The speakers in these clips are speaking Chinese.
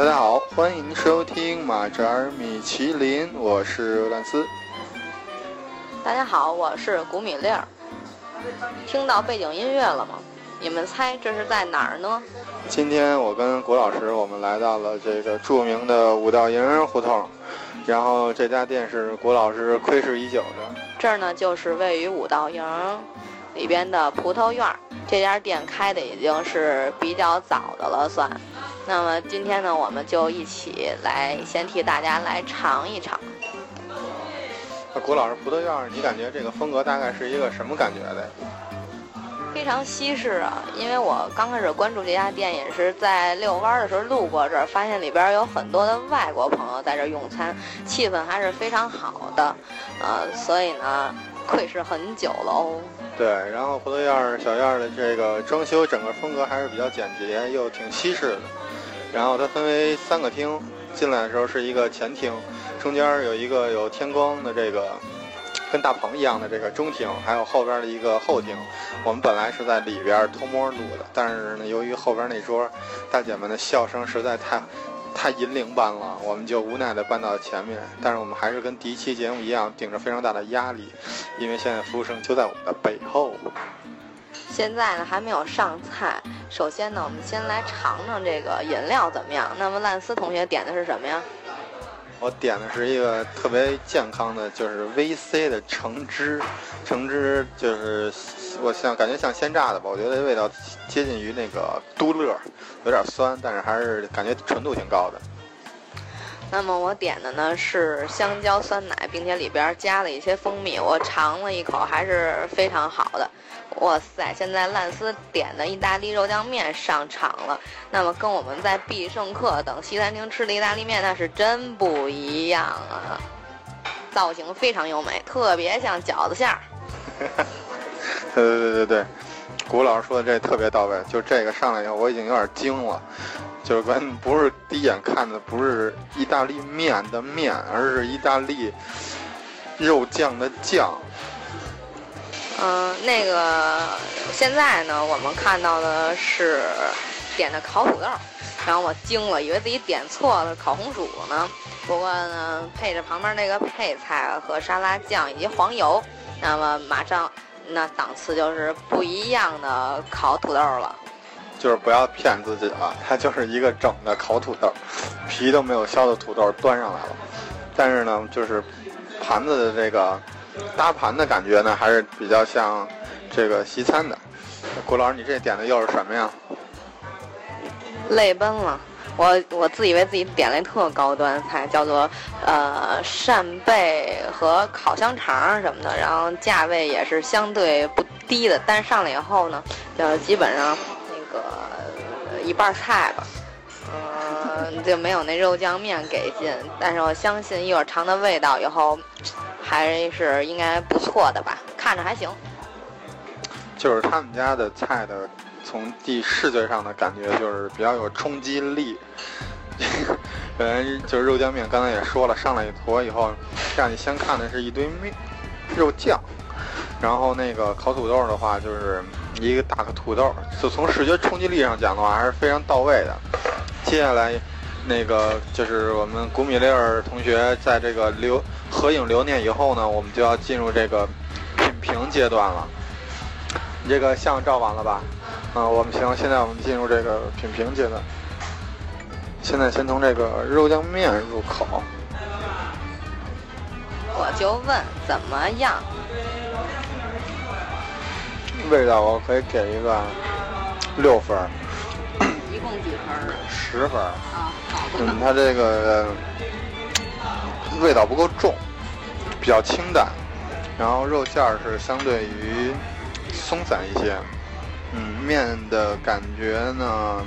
大家好，欢迎收听马扎米其林，我是兰斯。大家好，我是古米粒儿。听到背景音乐了吗？你们猜这是在哪儿呢？今天我跟古老师，我们来到了这个著名的五道营胡同，然后这家店是古老师窥视已久的。这儿呢，就是位于五道营里边的葡萄院儿。这家店开的已经是比较早的了，算。那么今天呢，我们就一起来先替大家来尝一尝。那古老师葡萄院儿，你感觉这个风格大概是一个什么感觉的？非常西式啊！因为我刚开始关注这家店，也是在遛弯的时候路过这儿，发现里边有很多的外国朋友在这用餐，气氛还是非常好的，呃，所以呢，窥视很久了哦。对，然后葡萄院儿小院儿的这个装修，整个风格还是比较简洁，又挺西式的。然后它分为三个厅，进来的时候是一个前厅，中间有一个有天光的这个。跟大棚一样的这个中庭，还有后边的一个后庭，我们本来是在里边偷摸录的，但是呢，由于后边那桌大姐们的笑声实在太太银铃般了，我们就无奈的搬到前面。但是我们还是跟第一期节目一样，顶着非常大的压力，因为现在服务生就在我们的背后。现在呢还没有上菜，首先呢，我们先来尝尝这个饮料怎么样？那么烂丝同学点的是什么呀？我点的是一个特别健康的，就是 VC 的橙汁，橙汁就是我像感觉像鲜榨的吧，我觉得味道接近于那个都乐，有点酸，但是还是感觉纯度挺高的。那么我点的呢是香蕉酸奶，并且里边加了一些蜂蜜，我尝了一口，还是非常好的。哇塞！现在烂丝点的意大利肉酱面上场了，那么跟我们在必胜客等西餐厅吃的意大利面那是真不一样啊！造型非常优美，特别像饺子馅儿。对对对对对，古老师说的这特别到位。就这个上来以后，我已经有点惊了，就是跟不是第一眼看的不是意大利面的面，而是意大利肉酱的酱。嗯，那个现在呢，我们看到的是点的烤土豆，然后我惊了，以为自己点错了烤红薯呢。不过呢，配着旁边那个配菜和沙拉酱以及黄油，那么马上那档次就是不一样的烤土豆了。就是不要骗自己啊，它就是一个整的烤土豆，皮都没有削的土豆端上来了。但是呢，就是盘子的这个。搭盘的感觉呢，还是比较像这个西餐的。郭老师，你这点的又是什么呀？泪奔了，我我自以为自己点了一特高端菜，叫做呃扇贝和烤香肠什么的，然后价位也是相对不低的。但上来以后呢，就基本上个一半菜吧，嗯，就没有那肉酱面给劲。但是我相信一会儿尝的味道以后。还是应该不错的吧，看着还行。就是他们家的菜的，从第视觉上的感觉就是比较有冲击力。本来，就是肉酱面，刚才也说了，上来一坨以后，让你先看的是一堆面肉酱，然后那个烤土豆的话，就是一个大个土豆，就从视觉冲击力上讲的话，还是非常到位的。接下来。那个就是我们古米粒儿同学在这个留合影留念以后呢，我们就要进入这个品评阶段了。你这个相照完了吧？啊，我们行，现在我们进入这个品评阶段。现在先从这个肉酱面入口。我就问怎么样？味道我可以给一个六分。一共几分？十分。啊。嗯，它这个味道不够重，比较清淡，然后肉馅儿是相对于松散一些。嗯，面的感觉呢，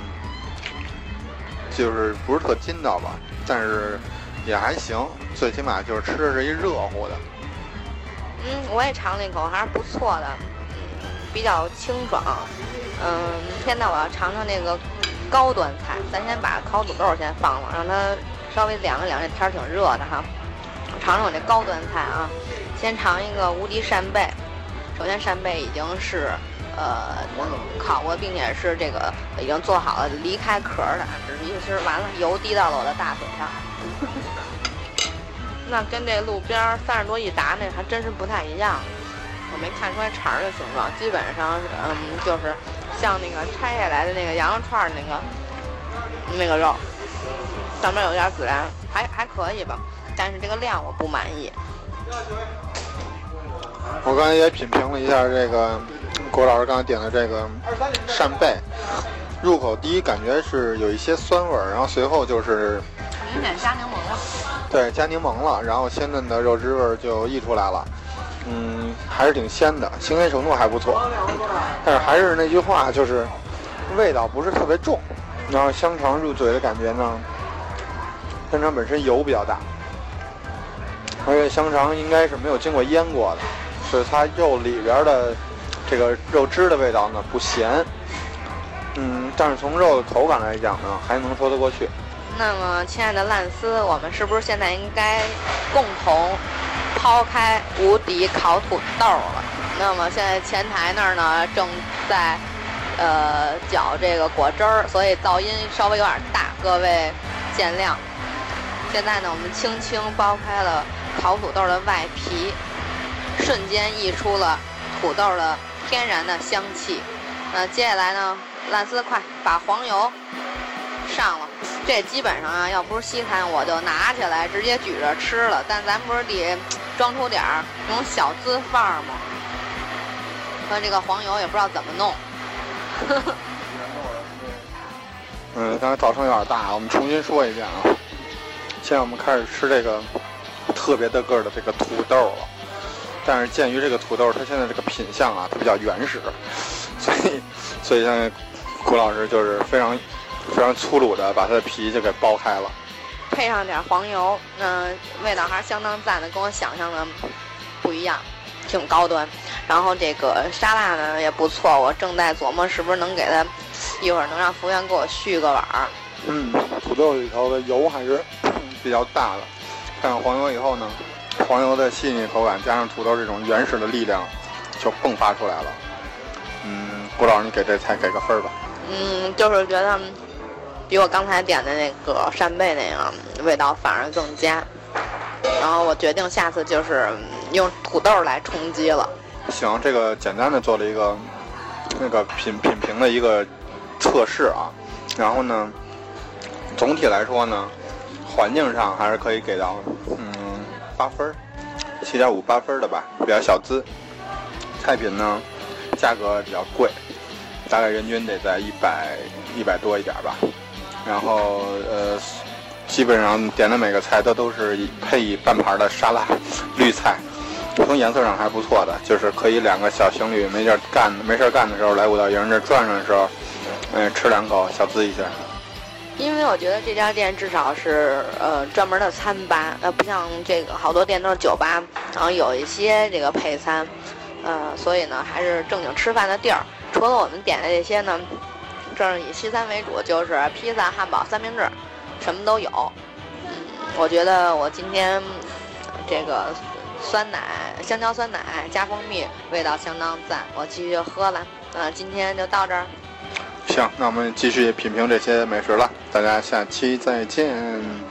就是不是特筋道吧，但是也还行，最起码就是吃的是一热乎的。嗯，我也尝了一口，还是不错的，比较清爽。嗯，现在我要尝尝那个。高端菜，咱先把烤土豆先放了，让它稍微凉一凉。这天儿挺热的哈，尝尝我这高端菜啊。先尝一个无敌扇贝，首先扇贝已经是呃烤过，并且是这个已经做好了离开壳的，只是一吃完了油滴到了我的大腿上。那跟这路边三十多一打那还真是不太一样，我没看出来肠的形状，基本上嗯就是像那个拆下来的那个羊肉串那个那个肉，上面有点孜然，还还可以吧，但是这个量我不满意。我刚才也品评了一下这个郭老师刚才点的这个扇贝，入口第一感觉是有一些酸味儿，然后随后就是明显加柠檬了。对加柠檬了，然后鲜嫩的肉汁味儿就溢出来了，嗯，还是挺鲜的，新鲜程度还不错，但是还是那句话，就是味道不是特别重，然后香肠入嘴的感觉呢，香肠本身油比较大，而且香肠应该是没有经过腌过的。所以它肉里边的这个肉汁的味道呢不咸，嗯，但是从肉的口感来讲呢还能说得过去。那么，亲爱的烂丝，我们是不是现在应该共同抛开无敌烤土豆了？那么现在前台那儿呢正在呃搅这个果汁儿，所以噪音稍微有点大，各位见谅。现在呢，我们轻轻剥开了烤土豆的外皮。瞬间溢出了土豆的天然的香气。那接下来呢，烂丝快把黄油上了。这基本上啊，要不是西餐，我就拿起来直接举着吃了。但咱不是得装出点儿那种小资范儿嘛，和这个黄油也不知道怎么弄。嗯，刚才噪声有点大，我们重新说一遍啊。现在我们开始吃这个特别的个儿的这个土豆了。但是鉴于这个土豆它现在这个品相啊，它比较原始，所以所以现在谷老师就是非常非常粗鲁的把它的皮就给剥开了，配上点黄油，嗯味道还是相当赞的，跟我想象的不一样，挺高端。然后这个沙拉呢也不错，我正在琢磨是不是能给它一会儿能让服务员给我续个碗儿。嗯，土豆里头的油还是 比较大的，配上黄油以后呢。黄油的细腻口感，加上土豆这种原始的力量，就迸发出来了。嗯，郭老师，你给这菜给个分儿吧。嗯，就是觉得比我刚才点的那个扇贝那样味道反而更佳。然后我决定下次就是用土豆来充饥了。行，这个简单的做了一个那个品品评的一个测试啊。然后呢，总体来说呢，环境上还是可以给到嗯。八分七点五八分的吧，比较小资。菜品呢，价格比较贵，大概人均得在一百一百多一点吧。然后呃，基本上点的每个菜都都是配以半盘的沙拉绿菜，从颜色上还不错的，就是可以两个小情侣没事干没事干的时候来五道营这转转的时候，嗯，吃两口小资一下。因为我觉得这家店至少是呃专门的餐吧，呃不像这个好多店都是酒吧，然后有一些这个配餐，呃所以呢还是正经吃饭的地儿。除了我们点的这些呢，这儿以西餐为主，就是披萨、汉堡、三明治，什么都有。嗯，我觉得我今天这个酸奶、香蕉酸奶加蜂蜜，味道相当赞，我继续喝了。呃，今天就到这儿。行，那我们继续品评这些美食了。大家下期再见。